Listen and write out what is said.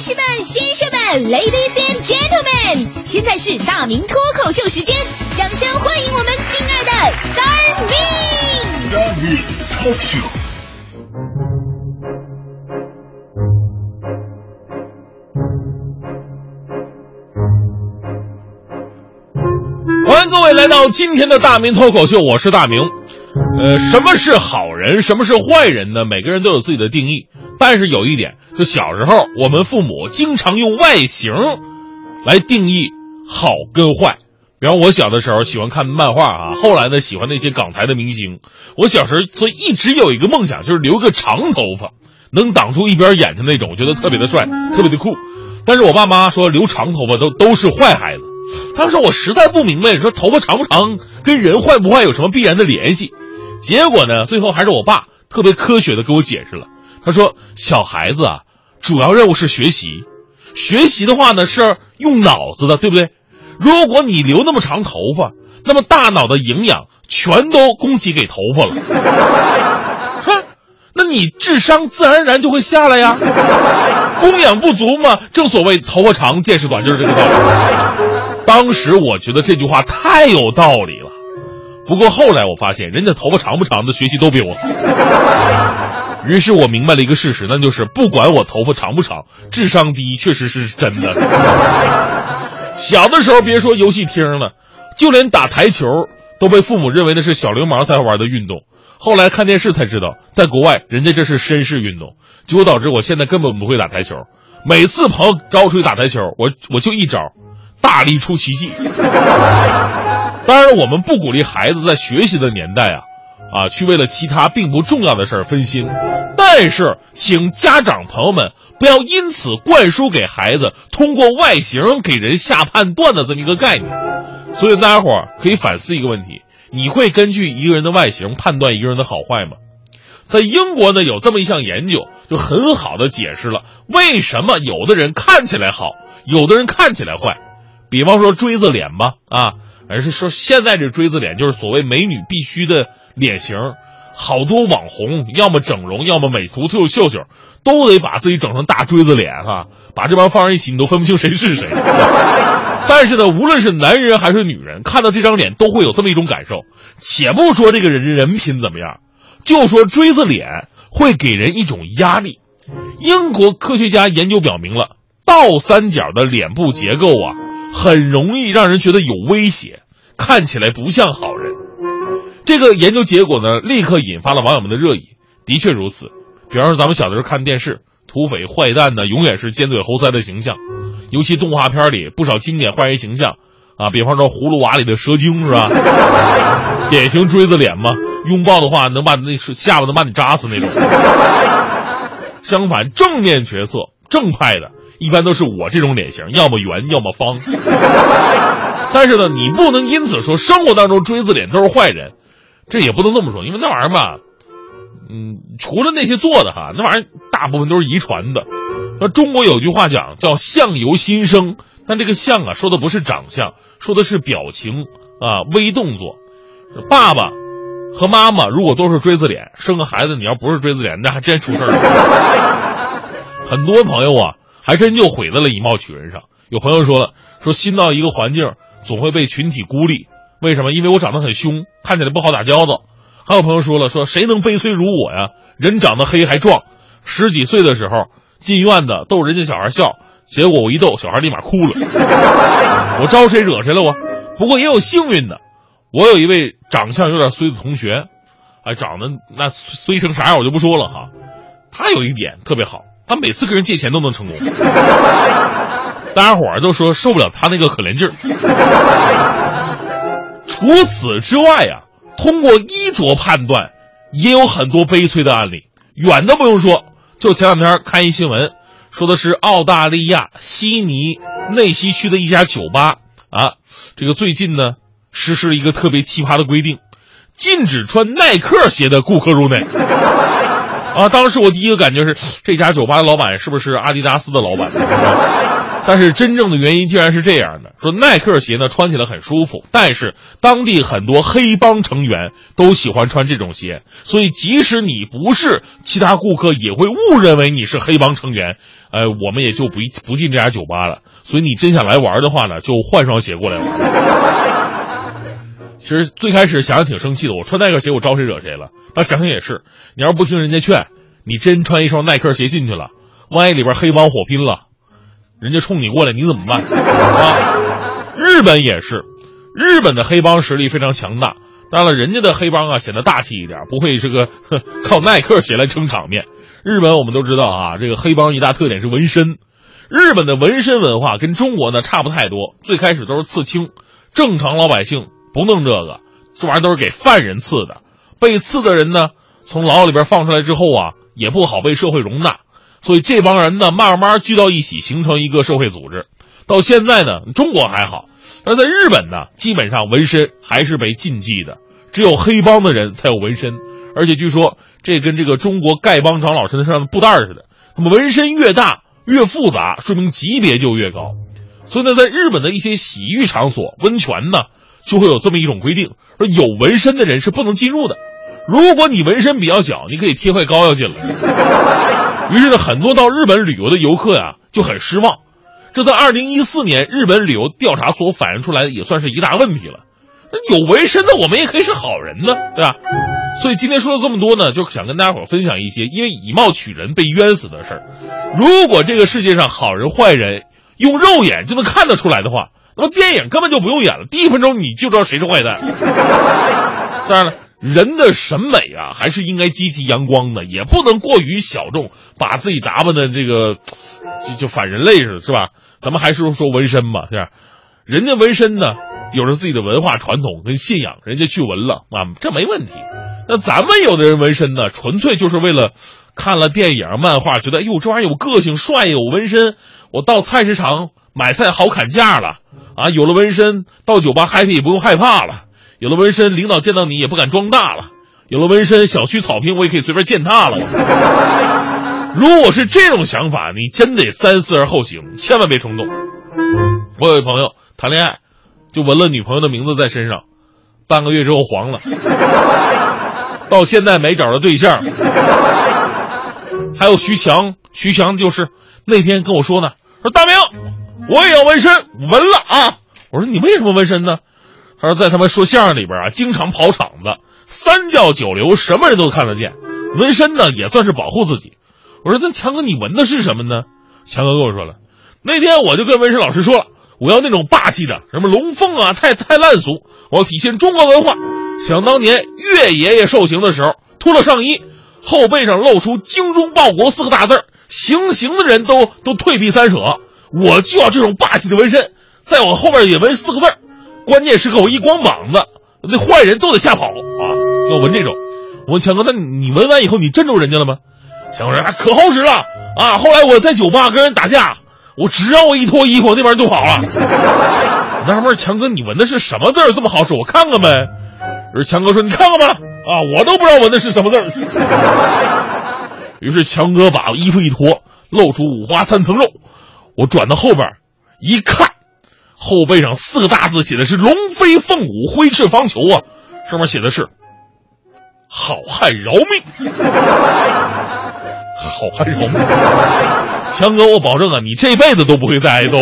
士们、先生们，Ladies and Gentlemen，现在是大明脱口秀时间，掌声欢迎我们亲爱的 Star Me。大明脱口秀。欢迎各位来到今天的大明脱口秀，我是大明。呃，什么是好人，什么是坏人呢？每个人都有自己的定义。但是有一点，就小时候我们父母经常用外形来定义好跟坏。比方我小的时候喜欢看漫画啊，后来呢喜欢那些港台的明星。我小时候所以一直有一个梦想，就是留个长头发，能挡住一边眼睛那种，我觉得特别的帅，特别的酷。但是我爸妈说留长头发都都是坏孩子。当时我实在不明白，说头发长不长跟人坏不坏有什么必然的联系？结果呢，最后还是我爸特别科学的给我解释了。他说：“小孩子啊，主要任务是学习，学习的话呢是用脑子的，对不对？如果你留那么长头发，那么大脑的营养全都供给给头发了，哼，那你智商自然而然就会下来呀。供养不足嘛，正所谓头发长见识短，就是这个道理。当时我觉得这句话太有道理了。”不过后来我发现，人家头发长不长的学习都比我好。于是我明白了一个事实，那就是不管我头发长不长，智商低确实是真的。小的时候别说游戏厅了，就连打台球都被父母认为那是小流氓才玩的运动。后来看电视才知道，在国外人家这是绅士运动，结果导致我现在根本不会打台球。每次朋友招我出去打台球，我我就一招，大力出奇迹。当然，我们不鼓励孩子在学习的年代啊，啊，去为了其他并不重要的事儿分心。但是，请家长朋友们不要因此灌输给孩子通过外形给人下判断的这么一个概念。所以，大家伙儿可以反思一个问题：你会根据一个人的外形判断一个人的好坏吗？在英国呢，有这么一项研究，就很好的解释了为什么有的人看起来好，有的人看起来坏。比方说锥子脸吧，啊。而是说，现在这锥子脸就是所谓美女必须的脸型，好多网红要么整容，要么美图秀秀秀，都得把自己整成大锥子脸哈，把这帮放在一起，你都分不清谁是谁。但是呢，无论是男人还是女人，看到这张脸都会有这么一种感受。且不说这个人人品怎么样，就说锥子脸会给人一种压力。英国科学家研究表明了，倒三角的脸部结构啊。很容易让人觉得有威胁，看起来不像好人。这个研究结果呢，立刻引发了网友们的热议。的确如此，比方说咱们小的时候看电视，土匪坏蛋呢，永远是尖嘴猴腮的形象。尤其动画片里不少经典坏人形象啊，比方说《葫芦娃》里的蛇精是吧？典型锥子脸嘛，拥抱的话能把那下巴能把你扎死那种。相反，正面角色正派的。一般都是我这种脸型，要么圆，要么方。但是呢，你不能因此说生活当中锥子脸都是坏人，这也不能这么说，因为那玩意儿吧，嗯，除了那些做的哈，那玩意儿大部分都是遗传的。那中国有句话讲叫“相由心生”，但这个“相”啊，说的不是长相，说的是表情啊，微动作。爸爸和妈妈如果都是锥子脸，生个孩子你要不是锥子脸，那还真出事儿了。很多朋友啊。还真就毁在了以貌取人上。有朋友说了，说新到一个环境总会被群体孤立，为什么？因为我长得很凶，看起来不好打交道。还有朋友说了，说谁能悲催如我呀？人长得黑还壮，十几岁的时候进院子逗人家小孩笑，结果我一逗，小孩立马哭了。我招谁惹谁了我？不过也有幸运的，我有一位长相有点衰的同学，哎，长得那衰成啥样我就不说了哈。他有一点特别好。他每次跟人借钱都能成功，大家伙儿都说受不了他那个可怜劲儿。除此之外呀，通过衣着判断，也有很多悲催的案例。远的不用说，就前两天看一新闻，说的是澳大利亚悉尼内西区的一家酒吧啊，这个最近呢实施了一个特别奇葩的规定，禁止穿耐克鞋的顾客入内。啊，当时我第一个感觉是这家酒吧的老板是不是阿迪达斯的老板？但是真正的原因竟然是这样的：说耐克鞋呢穿起来很舒服，但是当地很多黑帮成员都喜欢穿这种鞋，所以即使你不是，其他顾客也会误认为你是黑帮成员。呃，我们也就不不进这家酒吧了。所以你真想来玩的话呢，就换双鞋过来玩。其实最开始想想挺生气的，我穿耐克鞋我招谁惹谁了？但想想也是，你要是不听人家劝，你真穿一双耐克鞋进去了，万一里边黑帮火拼了。人家冲你过来，你怎么办啊？日本也是，日本的黑帮实力非常强大。当然了，人家的黑帮啊显得大气一点，不会这个 靠耐克鞋来撑场面。日本我们都知道啊，这个黑帮一大特点是纹身。日本的纹身文化跟中国呢差不太多，最开始都是刺青，正常老百姓不弄这个，这玩意儿都是给犯人刺的。被刺的人呢，从牢里边放出来之后啊，也不好被社会容纳。所以这帮人呢，慢慢聚到一起，形成一个社会组织。到现在呢，中国还好，但是在日本呢，基本上纹身还是被禁忌的，只有黑帮的人才有纹身。而且据说这跟这个中国丐帮长老身上的布袋似的，那么纹身越大越复杂，说明级别就越高。所以呢，在日本的一些洗浴场所、温泉呢，就会有这么一种规定：说有纹身的人是不能进入的。如果你纹身比较小，你可以贴块膏药进来。于是呢，很多到日本旅游的游客呀就很失望。这在二零一四年日本旅游调查所反映出来的，也算是一大问题了。那有纹身的我们也可以是好人呢，对吧？所以今天说了这么多呢，就想跟大家伙分享一些因为以貌取人被冤死的事儿。如果这个世界上好人坏人用肉眼就能看得出来的话，那么电影根本就不用演了，第一分钟你就知道谁是坏蛋。当然了。人的审美啊，还是应该积极阳光的，也不能过于小众，把自己打扮的这个就就反人类似的，是吧？咱们还是说纹身吧，是吧？人家纹身呢，有着自己的文化传统跟信仰，人家去纹了啊，这没问题。那咱们有的人纹身呢，纯粹就是为了看了电影、漫画，觉得哎呦这玩意儿有个性、帅，有纹身，我到菜市场买菜好砍价了啊！有了纹身，到酒吧 happy 也不用害怕了。有了纹身，领导见到你也不敢装大了；有了纹身，小区草坪我也可以随便践踏了。如果是这种想法，你真得三思而后行，千万别冲动。我有一朋友谈恋爱，就纹了女朋友的名字在身上，半个月之后黄了，到现在没找着对象。还有徐强，徐强就是那天跟我说呢，说大明，我也要纹身，纹了啊！我说你为什么纹身呢？他说，在他们说相声里边啊，经常跑场子，三教九流什么人都看得见，纹身呢也算是保护自己。我说，那强哥你纹的是什么呢？强哥跟我说了，那天我就跟纹身老师说了，我要那种霸气的，什么龙凤啊，太太烂俗，我要体现中国文化。想当年岳爷爷受刑的时候，脱了上衣，后背上露出“精忠报国”四个大字儿行刑的人都都退避三舍。我就要这种霸气的纹身，在我后边也纹四个字儿。关键时刻我一光膀子，那坏人都得吓跑啊！要纹这种，我问强哥，那你纹完以后你镇住人家了吗？强哥说啊可好使了啊！后来我在酒吧跟人打架，我只要我一脱衣服，那边人就跑了。纳闷强哥，你纹的是什么字这么好使？我看看呗。而强哥说：“你看看吧，啊，我都不知道纹的是什么字 于是强哥把衣服一脱，露出五花三层肉。我转到后边一看。后背上四个大字写的是“龙飞凤舞，挥斥方遒”啊，上面写的是“好汉饶命”。好汉饶命，强哥，我保证啊，你这辈子都不会再挨揍。